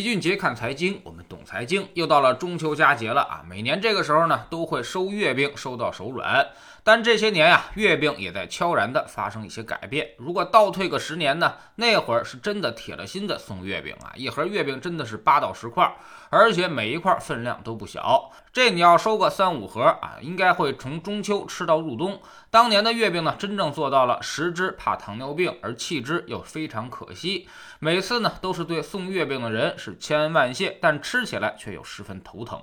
齐俊杰看财经，我们懂财经。又到了中秋佳节了啊！每年这个时候呢，都会收月饼，收到手软。但这些年呀，月饼也在悄然的发生一些改变。如果倒退个十年呢，那会儿是真的铁了心的送月饼啊，一盒月饼真的是八到十块，而且每一块分量都不小。这你要收个三五盒啊，应该会从中秋吃到入冬。当年的月饼呢，真正做到了食之怕糖尿病，而弃之又非常可惜。每次呢，都是对送月饼的人是千恩万谢，但吃起来却又十分头疼。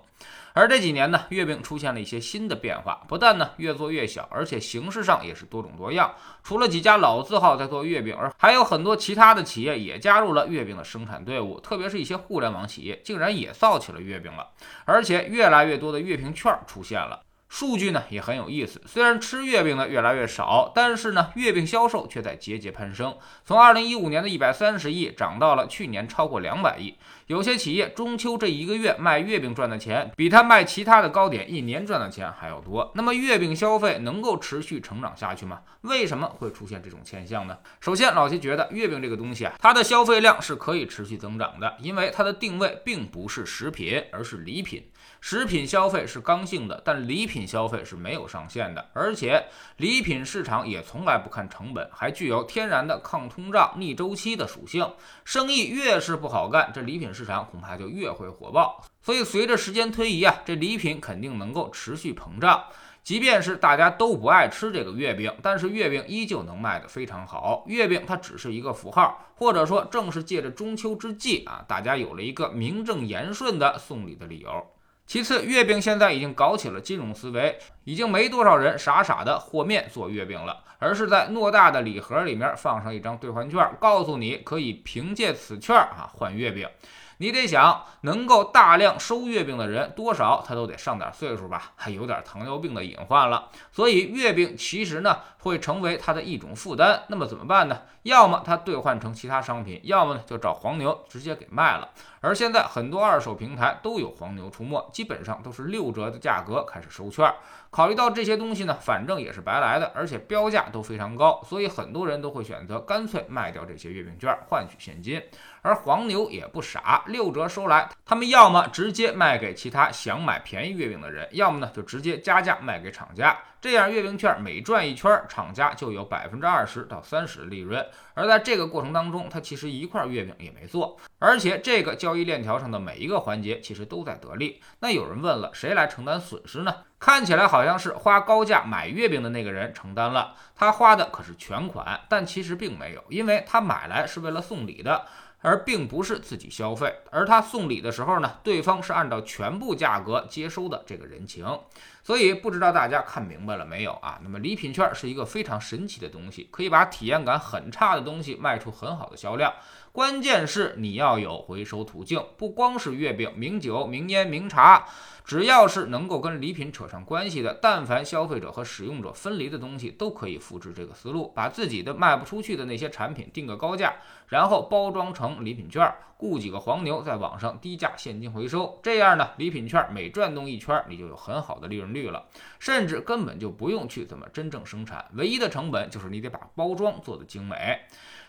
而这几年呢，月饼出现了一些新的变化，不但呢越做越小，而且形式上也是多种多样。除了几家老字号在做月饼，而还有很多其他的企业也加入了月饼的生产队伍，特别是一些互联网企业，竟然也造起了月饼了。而且越来越多的月饼券出现了。数据呢也很有意思，虽然吃月饼的越来越少，但是呢月饼销售却在节节攀升，从二零一五年的一百三十亿涨到了去年超过两百亿。有些企业中秋这一个月卖月饼赚的钱，比他卖其他的糕点一年赚的钱还要多。那么月饼消费能够持续成长下去吗？为什么会出现这种现象呢？首先，老齐觉得月饼这个东西啊，它的消费量是可以持续增长的，因为它的定位并不是食品，而是礼品。食品消费是刚性的，但礼品品消费是没有上限的，而且礼品市场也从来不看成本，还具有天然的抗通胀、逆周期的属性。生意越是不好干，这礼品市场恐怕就越会火爆。所以随着时间推移啊，这礼品肯定能够持续膨胀。即便是大家都不爱吃这个月饼，但是月饼依旧能卖得非常好。月饼它只是一个符号，或者说正是借着中秋之际啊，大家有了一个名正言顺的送礼的理由。其次，月饼现在已经搞起了金融思维，已经没多少人傻傻的和面做月饼了，而是在偌大的礼盒里面放上一张兑换券，告诉你可以凭借此券啊换月饼。你得想，能够大量收月饼的人，多少他都得上点岁数吧，还有点糖尿病的隐患了。所以月饼其实呢，会成为他的一种负担。那么怎么办呢？要么他兑换成其他商品，要么呢就找黄牛直接给卖了。而现在很多二手平台都有黄牛出没，基本上都是六折的价格开始收券。考虑到这些东西呢，反正也是白来的，而且标价都非常高，所以很多人都会选择干脆卖掉这些月饼券，换取现金。而黄牛也不傻，六折收来，他们要么直接卖给其他想买便宜月饼的人，要么呢就直接加价卖给厂家。这样月饼券每转一圈，厂家就有百分之二十到三十的利润。而在这个过程当中，他其实一块月饼也没做，而且这个交易链条上的每一个环节其实都在得利。那有人问了，谁来承担损失呢？看起来好像是花高价买月饼的那个人承担了，他花的可是全款，但其实并没有，因为他买来是为了送礼的。而并不是自己消费，而他送礼的时候呢，对方是按照全部价格接收的这个人情，所以不知道大家看明白了没有啊？那么礼品券是一个非常神奇的东西，可以把体验感很差的东西卖出很好的销量，关键是你要有回收途径，不光是月饼、名酒、名烟、名茶。只要是能够跟礼品扯上关系的，但凡消费者和使用者分离的东西，都可以复制这个思路，把自己的卖不出去的那些产品定个高价，然后包装成礼品券，雇几个黄牛在网上低价现金回收。这样呢，礼品券每转动一圈，你就有很好的利润率了，甚至根本就不用去怎么真正生产，唯一的成本就是你得把包装做得精美。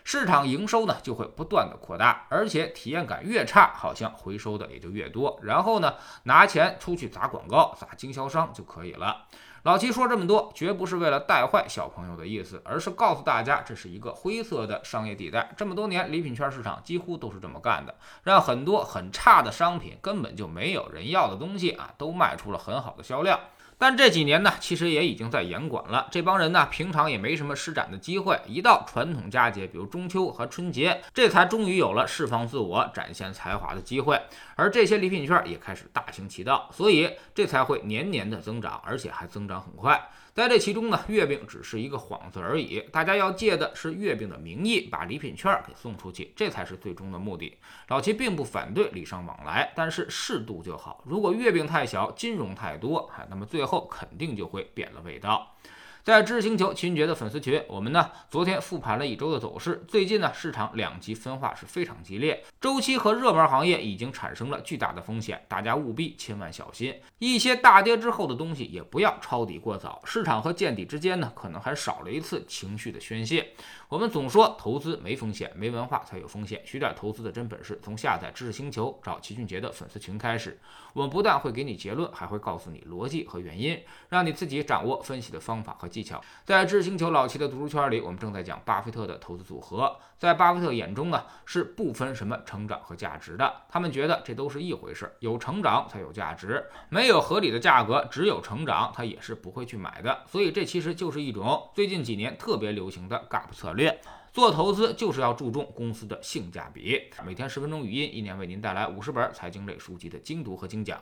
市场营收呢就会不断的扩大，而且体验感越差，好像回收的也就越多。然后呢，拿钱出去砸广告、砸经销商就可以了。老齐说这么多，绝不是为了带坏小朋友的意思，而是告诉大家，这是一个灰色的商业地带。这么多年，礼品券市场几乎都是这么干的，让很多很差的商品、根本就没有人要的东西啊，都卖出了很好的销量。但这几年呢，其实也已经在严管了。这帮人呢，平常也没什么施展的机会，一到传统佳节，比如中秋和春节，这才终于有了释放自我、展现才华的机会。而这些礼品券也开始大行其道，所以这才会年年的增长，而且还增长很快。在这其中呢，月饼只是一个幌子而已。大家要借的是月饼的名义，把礼品券给送出去，这才是最终的目的。老齐并不反对礼尚往来，但是适度就好。如果月饼太小，金融太多，哈，那么最后肯定就会变了味道。在知识星球齐俊杰的粉丝群，我们呢昨天复盘了一周的走势。最近呢市场两极分化是非常激烈，周期和热门行业已经产生了巨大的风险，大家务必千万小心。一些大跌之后的东西也不要抄底过早，市场和见底之间呢可能还少了一次情绪的宣泄。我们总说投资没风险，没文化才有风险。学点投资的真本事，从下载知识星球找齐俊杰的粉丝群开始。我们不但会给你结论，还会告诉你逻辑和原因，让你自己掌握分析的方法和技巧。在知识星球老齐的读书圈里，我们正在讲巴菲特的投资组合。在巴菲特眼中呢，是不分什么成长和价值的。他们觉得这都是一回事，有成长才有价值，没有合理的价格，只有成长，他也是不会去买的。所以这其实就是一种最近几年特别流行的 gap 策略。做投资就是要注重公司的性价比。每天十分钟语音，一年为您带来五十本财经类书籍的精读和精讲。